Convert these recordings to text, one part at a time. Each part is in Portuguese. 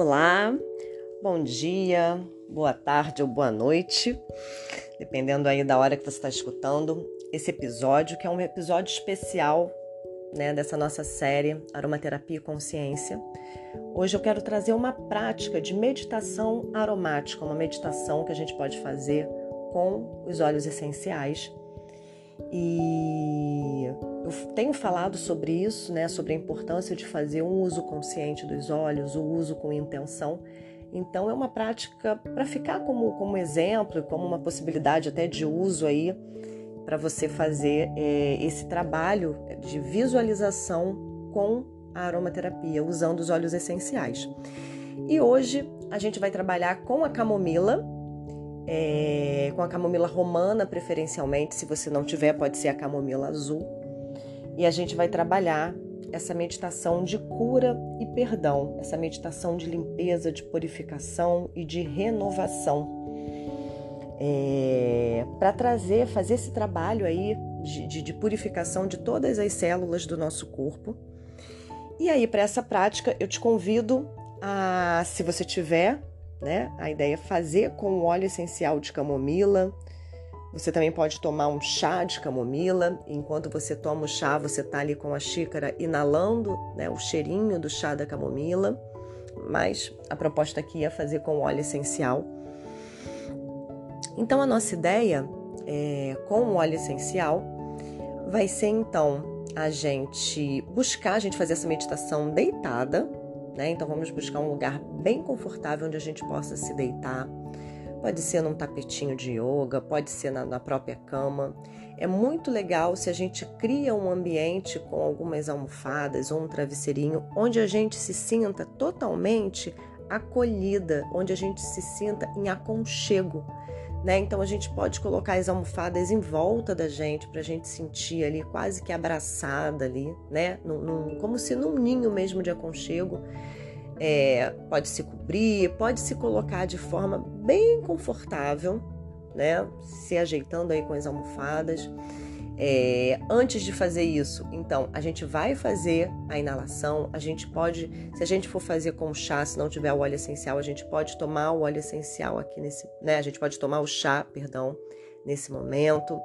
Olá, bom dia, boa tarde ou boa noite, dependendo aí da hora que você está escutando esse episódio, que é um episódio especial né, dessa nossa série Aromaterapia e Consciência. Hoje eu quero trazer uma prática de meditação aromática, uma meditação que a gente pode fazer com os óleos essenciais. E eu tenho falado sobre isso, né, sobre a importância de fazer um uso consciente dos óleos, o uso com intenção. Então é uma prática para ficar como, como exemplo, como uma possibilidade até de uso aí para você fazer é, esse trabalho de visualização com a aromaterapia, usando os óleos essenciais. E hoje a gente vai trabalhar com a camomila, é, com a camomila romana preferencialmente, se você não tiver, pode ser a camomila azul. E a gente vai trabalhar essa meditação de cura e perdão, essa meditação de limpeza, de purificação e de renovação é, para trazer, fazer esse trabalho aí de, de, de purificação de todas as células do nosso corpo. E aí, para essa prática, eu te convido a, se você tiver, né, a ideia é fazer com o óleo essencial de camomila. Você também pode tomar um chá de camomila. Enquanto você toma o chá, você está ali com a xícara inalando né, o cheirinho do chá da camomila. Mas a proposta aqui é fazer com óleo essencial. Então, a nossa ideia é, com o óleo essencial vai ser então a gente buscar, a gente fazer essa meditação deitada, né? Então, vamos buscar um lugar bem confortável onde a gente possa se deitar. Pode ser num tapetinho de yoga, pode ser na, na própria cama. É muito legal se a gente cria um ambiente com algumas almofadas ou um travesseirinho onde a gente se sinta totalmente acolhida, onde a gente se sinta em aconchego né? Então a gente pode colocar as almofadas em volta da gente para a gente sentir ali quase que abraçada ali, né? Num, num, como se num ninho mesmo de aconchego. É, pode se cobrir, pode se colocar de forma bem confortável, né? Se ajeitando aí com as almofadas. É, antes de fazer isso, então, a gente vai fazer a inalação. A gente pode, se a gente for fazer com chá, se não tiver o óleo essencial, a gente pode tomar o óleo essencial aqui nesse, né? A gente pode tomar o chá, perdão, nesse momento,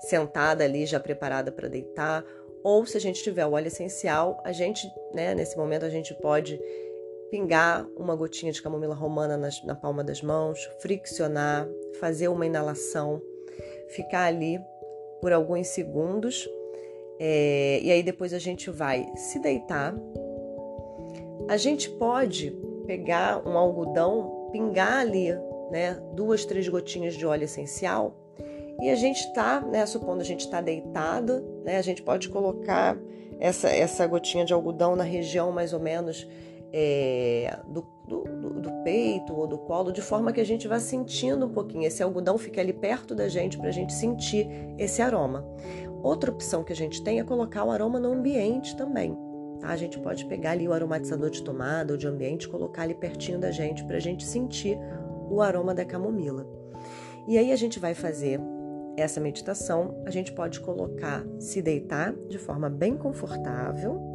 sentada ali, já preparada para deitar. Ou se a gente tiver o óleo essencial, a gente, né, nesse momento, a gente pode pingar uma gotinha de camomila romana nas, na palma das mãos, friccionar, fazer uma inalação, ficar ali por alguns segundos. É, e aí depois a gente vai se deitar. A gente pode pegar um algodão, pingar ali, né, duas, três gotinhas de óleo essencial. E a gente está, né, supondo a gente está deitado, né, a gente pode colocar essa, essa gotinha de algodão na região mais ou menos é, do, do, do, peito ou do colo, de forma que a gente vá sentindo um pouquinho. Esse algodão fica ali perto da gente para a gente sentir esse aroma. Outra opção que a gente tem é colocar o aroma no ambiente também. Tá? A gente pode pegar ali o aromatizador de tomada ou de ambiente, colocar ali pertinho da gente para a gente sentir o aroma da camomila. E aí a gente vai fazer essa meditação, a gente pode colocar, se deitar de forma bem confortável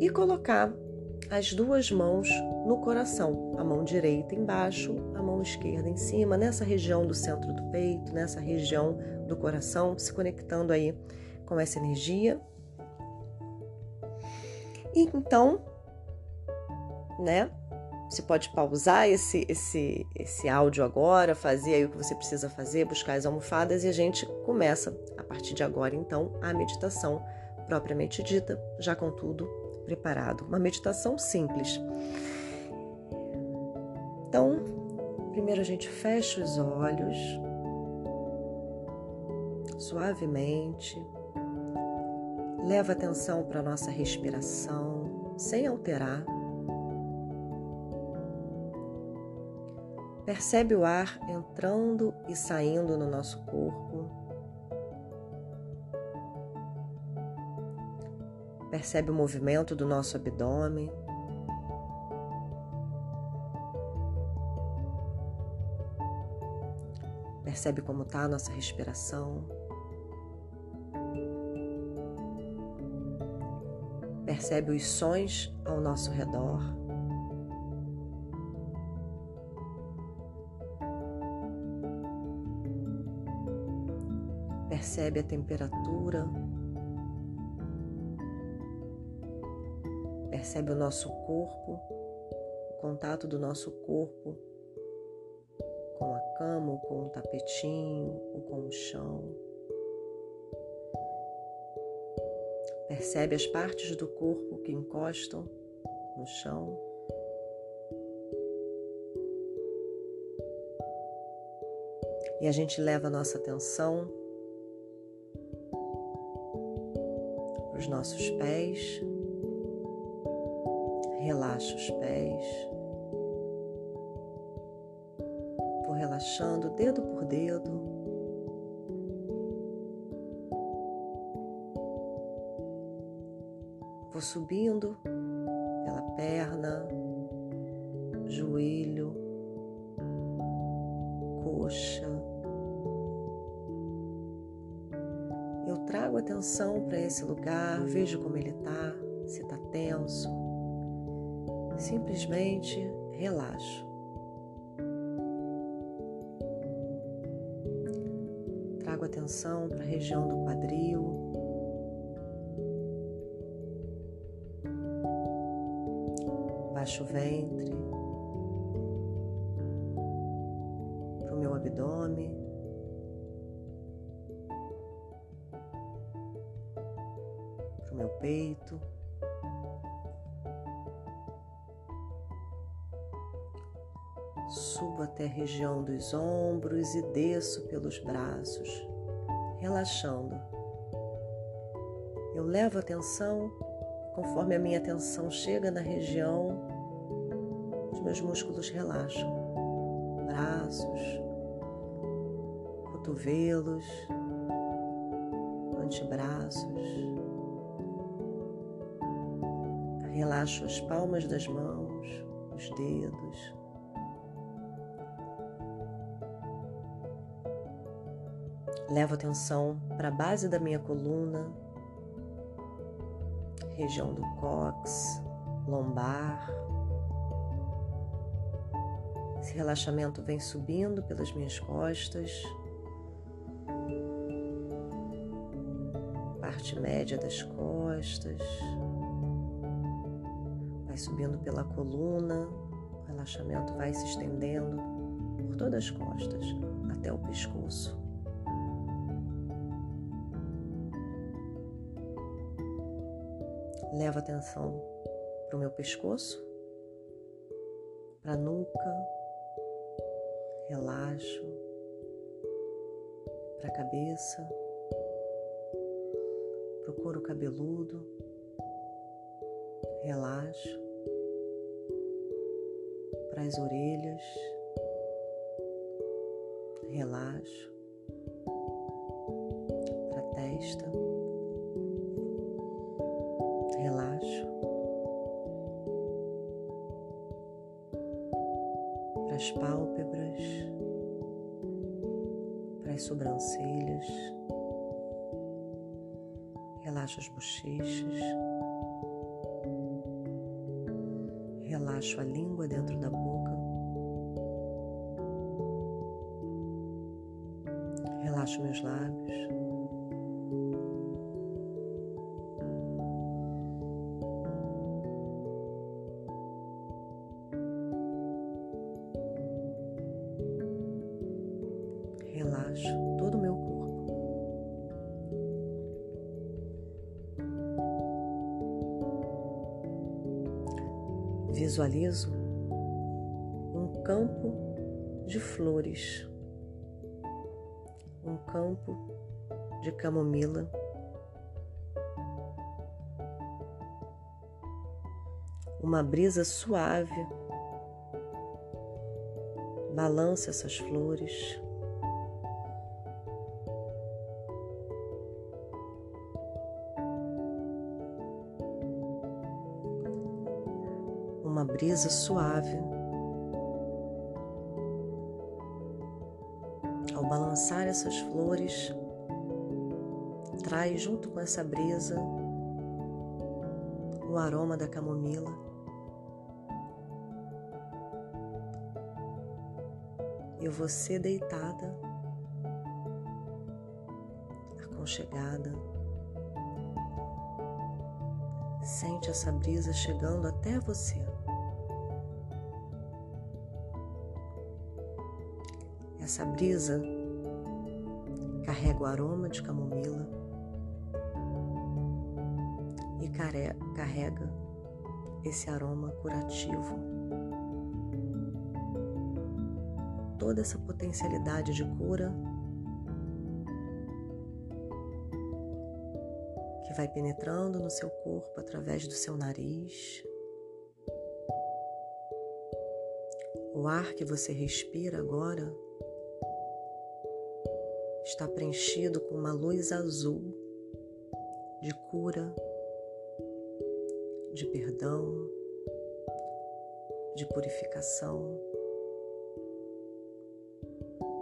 e colocar as duas mãos no coração, a mão direita embaixo, a mão esquerda em cima, nessa região do centro do peito, nessa região do coração, se conectando aí com essa energia. E então, né? Você pode pausar esse, esse, esse áudio agora, fazer aí o que você precisa fazer, buscar as almofadas e a gente começa a partir de agora, então, a meditação propriamente dita, já com tudo preparado. Uma meditação simples. Então, primeiro a gente fecha os olhos suavemente, leva atenção para a nossa respiração, sem alterar. Percebe o ar entrando e saindo no nosso corpo. percebe o movimento do nosso abdômen. Percebe como está a nossa respiração. Percebe os sons ao nosso redor. Percebe a temperatura Percebe o nosso corpo, o contato do nosso corpo com a cama, ou com o tapetinho, ou com o chão. Percebe as partes do corpo que encostam no chão. E a gente leva a nossa atenção para os nossos pés, relaxa os pés, vou relaxando dedo por dedo. Vou subindo pela perna, joelho, coxa. Eu trago atenção para esse lugar, vejo como ele está, se está tenso. Simplesmente relaxo. Trago atenção para a região do quadril. Baixo ventre, para o meu abdômen, para o meu peito. Até a região dos ombros e desço pelos braços, relaxando. Eu levo atenção conforme a minha atenção chega na região, os meus músculos relaxam. Braços, cotovelos, antebraços. Relaxo as palmas das mãos, os dedos. Levo atenção para a base da minha coluna, região do cóccix, lombar. Esse relaxamento vem subindo pelas minhas costas, parte média das costas, vai subindo pela coluna, o relaxamento vai se estendendo por todas as costas até o pescoço. Levo atenção para o meu pescoço, para a nuca, relaxo, para a cabeça, para o couro cabeludo, relaxo, para as orelhas, relaxo, para a testa. As pálpebras, para as sobrancelhas, relaxo as bochechas, relaxo a língua dentro da boca, relaxo meus lábios. De flores, um campo de camomila. Uma brisa suave balança essas flores. uma brisa suave. Balançar essas flores, traz junto com essa brisa o aroma da camomila. E você deitada aconchegada. Sente essa brisa chegando até você. Essa brisa carrega o aroma de camomila e carrega esse aroma curativo. Toda essa potencialidade de cura que vai penetrando no seu corpo através do seu nariz. O ar que você respira agora está preenchido com uma luz azul de cura, de perdão, de purificação,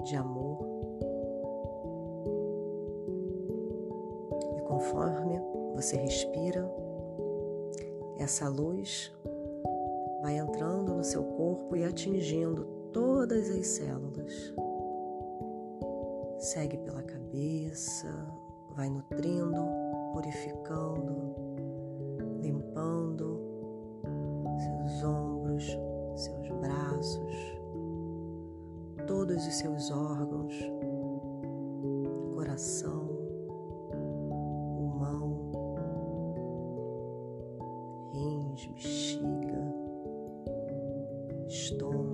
de amor. E conforme você respira, essa luz vai entrando no seu corpo e atingindo todas as células. Segue pela cabeça, vai nutrindo, purificando, limpando seus ombros, seus braços, todos os seus órgãos, coração, pulmão, rins, bexiga, estômago,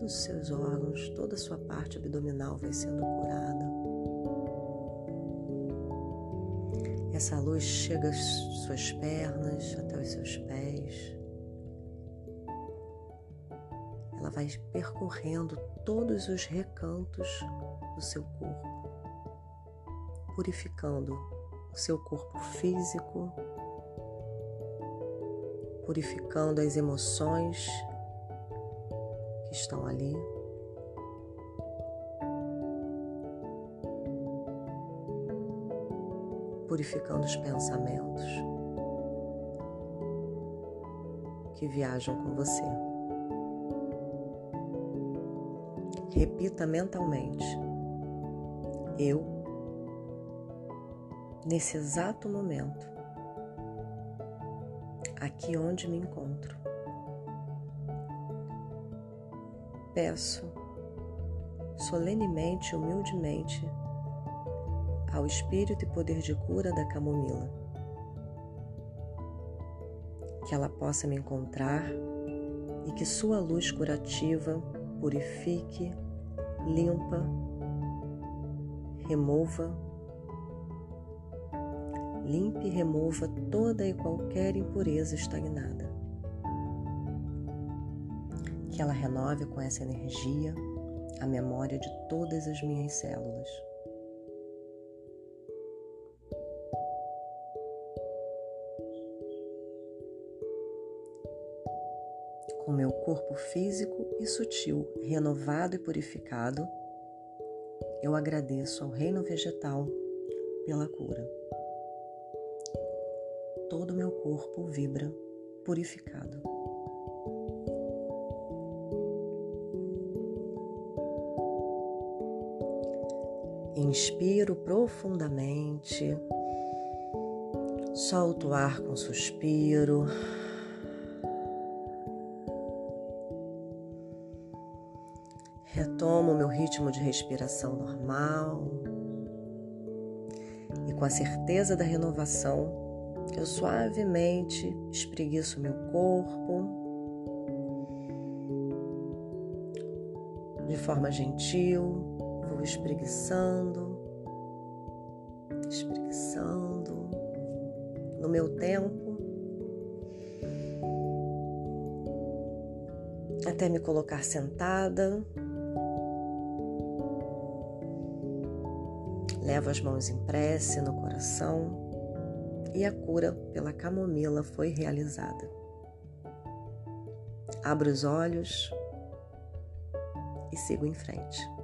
todos os seus órgãos, toda a sua parte abdominal vai sendo curada. Essa luz chega às suas pernas, até os seus pés. Ela vai percorrendo todos os recantos do seu corpo, purificando o seu corpo físico, purificando as emoções que estão ali. purificando os pensamentos que viajam com você. Repita mentalmente: Eu, nesse exato momento, aqui onde me encontro, peço solenemente e humildemente ao espírito e poder de cura da camomila. Que ela possa me encontrar e que sua luz curativa purifique, limpa, remova, limpe e remova toda e qualquer impureza estagnada. Que ela renove com essa energia a memória de todas as minhas células. com meu corpo físico e sutil renovado e purificado, eu agradeço ao reino vegetal pela cura. Todo meu corpo vibra purificado. Inspiro profundamente, solto o ar com suspiro. Retomo o meu ritmo de respiração normal. E com a certeza da renovação, eu suavemente espreguiço meu corpo. De forma gentil, vou espreguiçando, espreguiçando no meu tempo. Até me colocar sentada Levo as mãos em prece no coração e a cura pela camomila foi realizada. Abro os olhos e sigo em frente.